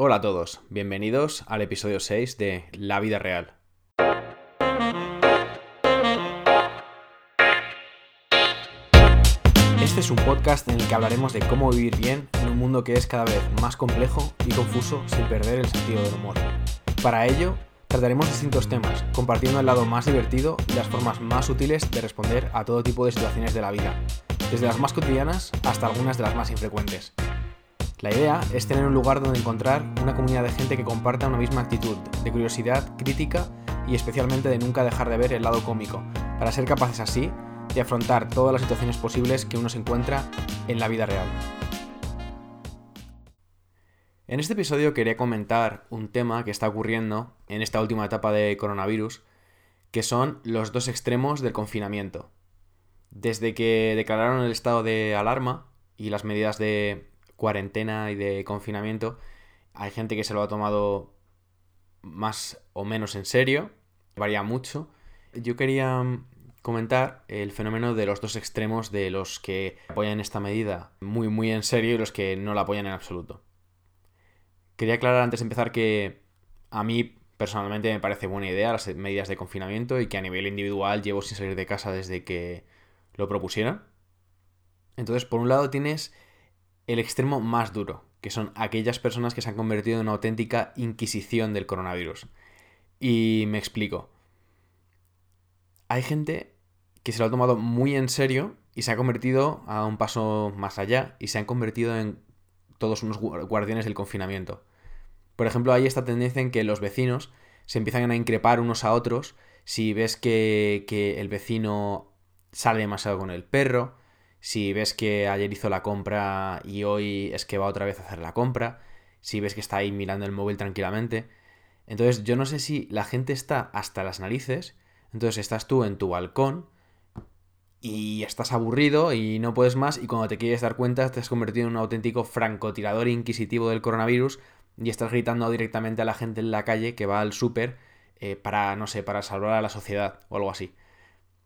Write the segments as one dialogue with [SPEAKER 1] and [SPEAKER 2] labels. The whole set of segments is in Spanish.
[SPEAKER 1] Hola a todos, bienvenidos al episodio 6 de La vida real. Este es un podcast en el que hablaremos de cómo vivir bien en un mundo que es cada vez más complejo y confuso sin perder el sentido del humor. Para ello, trataremos distintos temas, compartiendo el lado más divertido y las formas más útiles de responder a todo tipo de situaciones de la vida, desde las más cotidianas hasta algunas de las más infrecuentes. La idea es tener un lugar donde encontrar una comunidad de gente que comparta una misma actitud, de curiosidad, crítica y especialmente de nunca dejar de ver el lado cómico, para ser capaces así de afrontar todas las situaciones posibles que uno se encuentra en la vida real. En este episodio quería comentar un tema que está ocurriendo en esta última etapa de coronavirus, que son los dos extremos del confinamiento. Desde que declararon el estado de alarma y las medidas de cuarentena y de confinamiento, hay gente que se lo ha tomado más o menos en serio, varía mucho. Yo quería comentar el fenómeno de los dos extremos de los que apoyan esta medida muy muy en serio y los que no la apoyan en absoluto. Quería aclarar antes de empezar que a mí personalmente me parece buena idea las medidas de confinamiento y que a nivel individual llevo sin salir de casa desde que lo propusieron. Entonces, por un lado tienes el extremo más duro, que son aquellas personas que se han convertido en una auténtica inquisición del coronavirus. Y me explico. Hay gente que se lo ha tomado muy en serio y se ha convertido a un paso más allá y se han convertido en todos unos guardianes del confinamiento. Por ejemplo, hay esta tendencia en que los vecinos se empiezan a increpar unos a otros si ves que, que el vecino sale demasiado con el perro, si ves que ayer hizo la compra y hoy es que va otra vez a hacer la compra, si ves que está ahí mirando el móvil tranquilamente. Entonces yo no sé si la gente está hasta las narices, entonces estás tú en tu balcón y estás aburrido y no puedes más y cuando te quieres dar cuenta te has convertido en un auténtico francotirador inquisitivo del coronavirus y estás gritando directamente a la gente en la calle que va al súper eh, para, no sé, para salvar a la sociedad o algo así.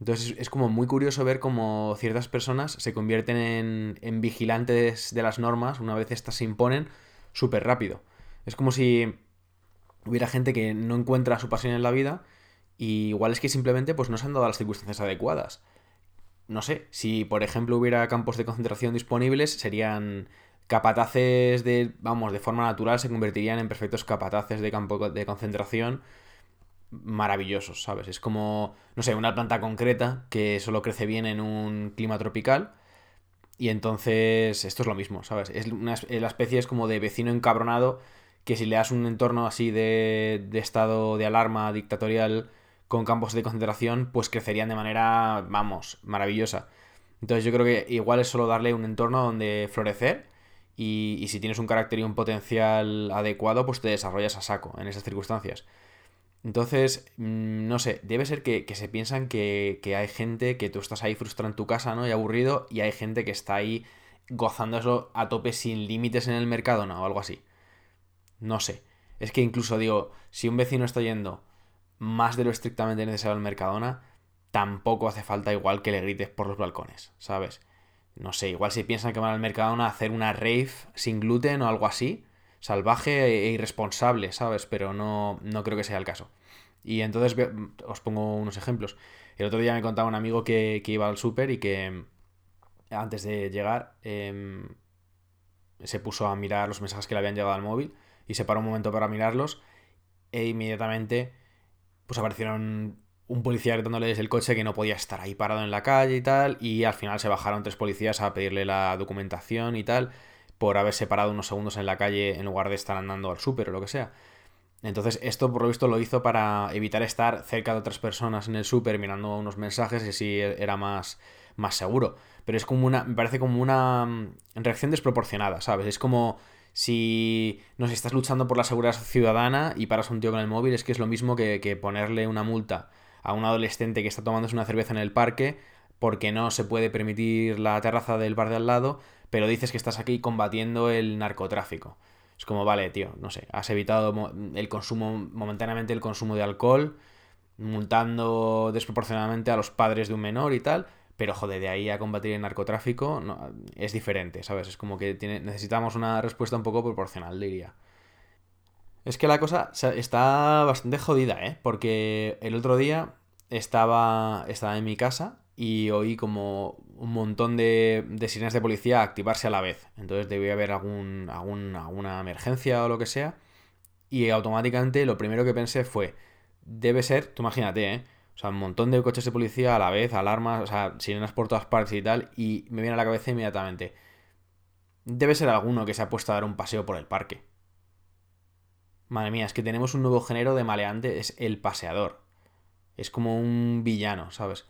[SPEAKER 1] Entonces es como muy curioso ver cómo ciertas personas se convierten en, vigilantes de las normas una vez estas se imponen súper rápido. Es como si hubiera gente que no encuentra su pasión en la vida y igual es que simplemente pues no se han dado las circunstancias adecuadas. No sé, si por ejemplo hubiera campos de concentración disponibles, serían capataces de, vamos, de forma natural se convertirían en perfectos capataces de campo de concentración maravillosos, ¿sabes? Es como, no sé, una planta concreta que solo crece bien en un clima tropical. Y entonces esto es lo mismo, ¿sabes? Es una, la especie es como de vecino encabronado que si le das un entorno así de, de estado de alarma dictatorial con campos de concentración, pues crecerían de manera, vamos, maravillosa. Entonces yo creo que igual es solo darle un entorno donde florecer y, y si tienes un carácter y un potencial adecuado, pues te desarrollas a saco en esas circunstancias. Entonces, mm, no sé, debe ser que, se piensan que, hay gente que tú estás ahí frustrado en tu casa, ¿no? Y aburrido, y hay gente que está ahí gozando eso a tope sin límites en el mercado, ¿no? O algo así. No sé. Es que incluso digo, si un vecino está yendo más de lo estrictamente necesario al Mercadona, tampoco hace falta igual que le grites por los balcones, ¿sabes? No sé, igual si piensan que van al Mercadona a hacer una rave sin gluten o algo así, salvaje e irresponsable, ¿sabes? Pero no, no creo que sea el caso. Y entonces os pongo unos ejemplos. El otro día me contaba un amigo que, iba al súper y que antes de llegar em, se puso a mirar los mensajes que le habían llegado al móvil y se paró un momento para mirarlos e inmediatamente pues aparecieron un policía gritándole desde el coche que no podía estar ahí parado en la calle y tal y al final se bajaron tres policías a pedirle la documentación y tal por haberse parado unos segundos en la calle en lugar de estar andando al súper o lo que sea. Entonces, esto por lo visto lo hizo para evitar estar cerca de otras personas en el súper mirando unos mensajes y así era más, más seguro. Pero es como una. Me parece como una mm, reacción desproporcionada, ¿sabes? Es como si no estás luchando por la seguridad ciudadana y paras un tío con el móvil, es que es lo mismo que, que ponerle una multa a un adolescente que está tomándose una cerveza en el parque porque no se puede permitir la terraza del bar de al lado pero dices que estás aquí combatiendo el narcotráfico. Es como, vale, tío, no sé, has evitado el consumo, momentáneamente el consumo de alcohol, multando desproporcionadamente a los padres de un menor y tal, pero joder, de ahí a combatir el narcotráfico no, es diferente, ¿sabes? Es como que tiene, necesitamos una respuesta un poco proporcional, diría. Es que la cosa está bastante jodida, ¿eh? Porque el otro día estaba, estaba en mi casa y oí como un montón de, de sirenas de policía activarse a la vez. Entonces debía haber algún, algún, alguna emergencia o lo que sea. Y automáticamente lo primero que pensé fue, debe ser, tú imagínate, ¿eh? O sea, un montón de coches de policía a la vez, alarmas, o sea, sirenas por todas partes y tal. Y me viene a la cabeza inmediatamente. Debe ser alguno que se ha puesto a dar un paseo por el parque. Madre mía, es que tenemos un nuevo género de maleante, es el paseador. Es como un villano, ¿sabes?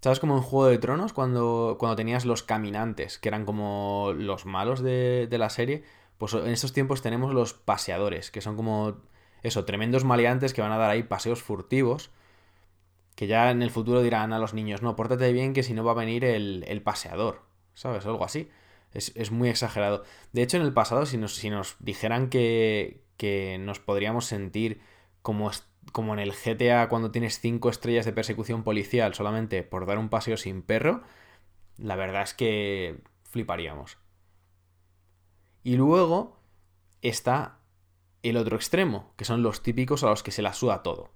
[SPEAKER 1] ¿Sabes como en Juego de Tronos cuando, cuando tenías los caminantes, que eran como los malos de, de la serie? Pues en estos tiempos tenemos los paseadores, que son como eso, tremendos maleantes que van a dar ahí paseos furtivos, que ya en el futuro dirán a los niños, no, pórtate bien que si no va a venir el, el paseador, ¿sabes? Algo así. Es, es, muy exagerado. De hecho, en el pasado, si nos, si nos dijeran que, que nos podríamos sentir como, como en el GTA cuando tienes 5 estrellas de persecución policial solamente por dar un paseo sin perro, la verdad es que fliparíamos. Y luego está el otro extremo, que son los típicos a los que se la suda todo.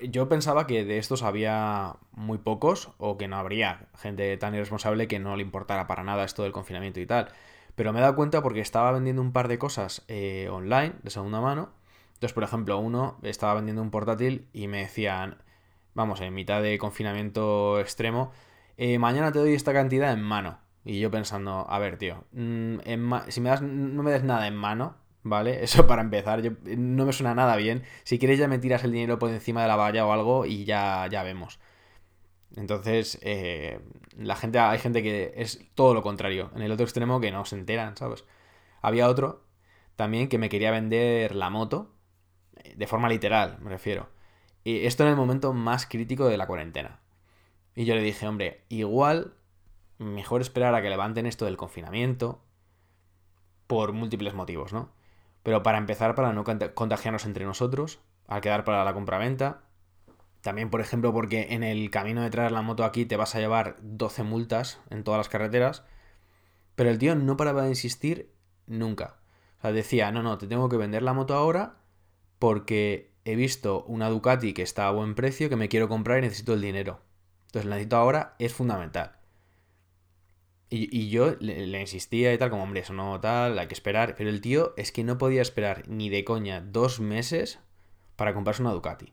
[SPEAKER 1] Yo pensaba que de estos había muy pocos o que no habría gente tan irresponsable que no le importara para nada esto del confinamiento y tal. Pero me he dado cuenta porque estaba vendiendo un par de cosas eh, online de segunda mano. Entonces, por ejemplo, uno estaba vendiendo un portátil y me decían, vamos, en mitad de confinamiento extremo, eh, mañana te doy esta cantidad en mano. Y yo pensando, a ver, tío, mm, si me das, no me des nada en mano, ¿vale? Eso para empezar, yo, no me suena nada bien. Si quieres ya me tiras el dinero por encima de la valla o algo y ya, ya vemos. Entonces, eh, la gente, hay gente que es todo lo contrario. En el otro extremo que no se enteran, ¿sabes? Había otro también que me quería vender la moto, de forma literal, me refiero. Y esto en el momento más crítico de la cuarentena. Y yo le dije, hombre, igual mejor esperar a que levanten esto del confinamiento por múltiples motivos, ¿no? Pero para empezar, para no contagiarnos entre nosotros, al quedar para la compraventa, también, por ejemplo, porque en el camino de traer la moto aquí te vas a llevar 12 multas en todas las carreteras. Pero el tío no paraba de insistir nunca. O sea, decía, no, no, te tengo que vender la moto ahora porque he visto una Ducati que está a buen precio que me quiero comprar y necesito el dinero. Entonces, la necesito ahora es fundamental. Y, yo le, le, insistía y tal, como, hombre, eso no tal, hay que esperar. Pero el tío es que no podía esperar ni de coña dos meses para comprarse una Ducati.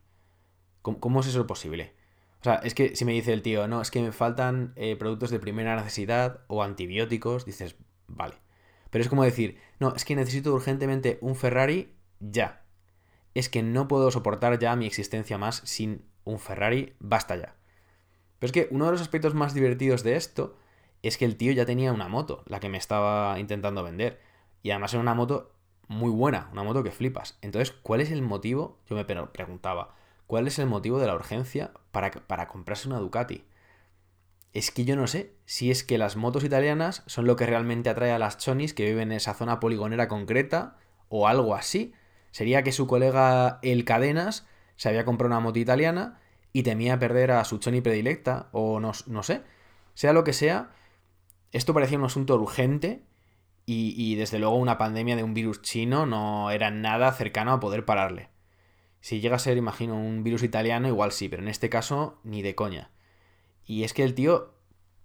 [SPEAKER 1] ¿Cómo, es eso posible? O sea, es que si me dice el tío, no, es que me faltan eh, productos de primera necesidad o antibióticos, dices, vale. Pero es como decir, no, es que necesito urgentemente un Ferrari ya. Es que no puedo soportar ya mi existencia más sin un Ferrari, basta ya. Pero es que uno de los aspectos más divertidos de esto es que el tío ya tenía una moto, la que me estaba intentando vender. Y además era una moto muy buena, una moto que flipas. Entonces, ¿cuál es el motivo? Yo me preguntaba. ¿Cuál es el motivo de la urgencia para, para comprarse una Ducati? Es que yo no sé si es que las motos italianas son lo que realmente atrae a las chonis que viven en esa zona poligonera concreta o algo así. Sería que su colega El Cadenas se había comprado una moto italiana y temía perder a su choni predilecta o no, no sé. Sea lo que sea, esto parecía un asunto urgente y, y desde luego una pandemia de un virus chino no era nada cercano a poder pararle. Si llega a ser, imagino, un virus italiano, igual sí, pero en este caso ni de coña. Y es que el tío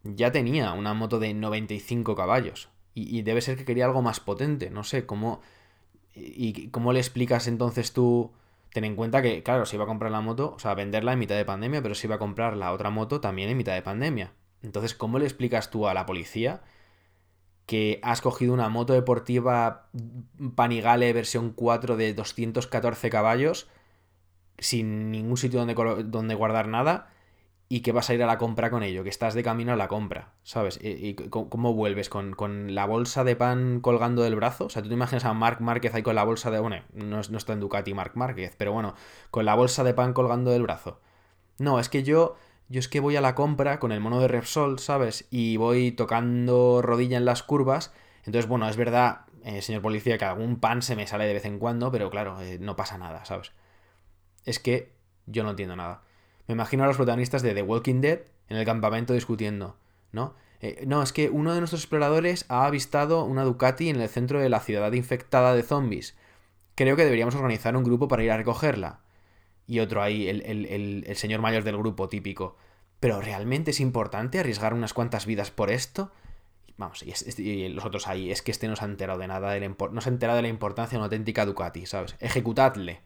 [SPEAKER 1] ya tenía una moto de 95 caballos. Y, debe ser que quería algo más potente. No sé, ¿cómo. ¿Y cómo le explicas entonces tú? Ten en cuenta que, claro, se iba a comprar la moto, o sea, venderla en mitad de pandemia, pero se iba a comprar la otra moto también en mitad de pandemia. Entonces, ¿cómo le explicas tú a la policía que has cogido una moto deportiva Panigale versión 4 de 214 caballos sin ningún sitio donde, donde guardar nada y que vas a ir a la compra con ello, que estás de camino a la compra, ¿sabes? ¿Y, cómo vuelves? ¿Con, la bolsa de pan colgando del brazo? O sea, tú te imaginas a Marc Márquez ahí con la bolsa de... Bueno, no, no está en Ducati Marc Márquez, pero bueno, con la bolsa de pan colgando del brazo. No, es que yo... Yo es que voy a la compra con el mono de Repsol, ¿sabes? Y voy tocando rodilla en las curvas. Entonces, bueno, es verdad, eh, señor policía, que algún pan se me sale de vez en cuando, pero claro, eh, no pasa nada, ¿sabes? es que yo no entiendo nada. Me imagino a los protagonistas de The Walking Dead en el campamento discutiendo, ¿no? Eh, no, es que uno de nuestros exploradores ha avistado una Ducati en el centro de la ciudad infectada de zombies. creo que deberíamos organizar un grupo para ir a recogerla. Y otro ahí, el, señor mayor del grupo típico. Pero ¿realmente es importante arriesgar unas cuantas vidas por esto? Vamos, y, los otros ahí, es que este no se ha enterado de nada, de no se ha enterado de la importancia de una auténtica Ducati, ¿sabes? Ejecutadle.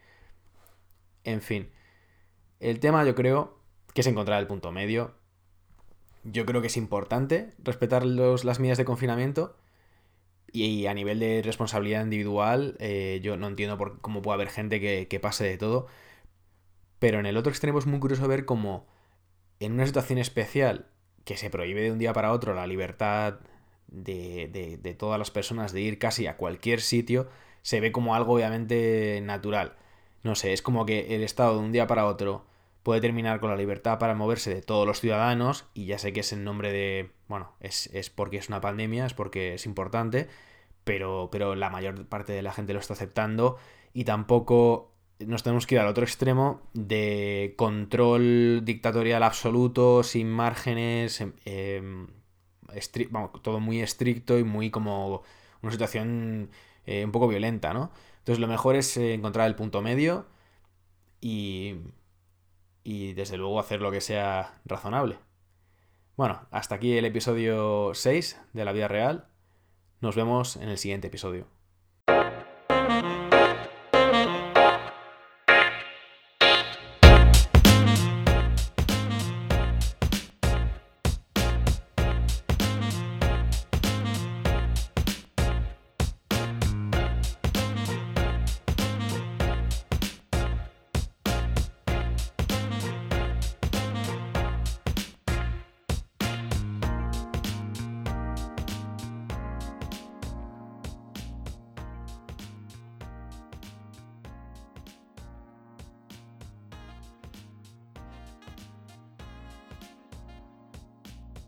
[SPEAKER 1] En fin. El tema yo creo que es encontrar el punto medio. Yo creo que es importante respetar las medidas de confinamiento. Y, a nivel de responsabilidad individual, eh, yo no entiendo por cómo puede haber gente que, que pase de todo. Pero en el otro extremo es muy curioso ver cómo en una situación especial que se prohíbe de un día para otro la libertad de, todas las personas de ir casi a cualquier sitio se ve como algo obviamente natural. No sé, es como que el Estado de un día para otro puede terminar con la libertad para moverse de todos los ciudadanos, y ya sé que es en nombre de, bueno, es, porque es una pandemia, es porque es importante, pero, pero la mayor parte de la gente lo está aceptando y tampoco nos tenemos que ir al otro extremo de control dictatorial absoluto, sin márgenes, eh, todo muy estricto y muy como una situación eh, un poco violenta, ¿no? Entonces lo mejor es eh, encontrar el punto medio y, y desde luego hacer lo que sea razonable. Bueno, hasta aquí el episodio 6 de la vida real. Nos vemos en el siguiente episodio.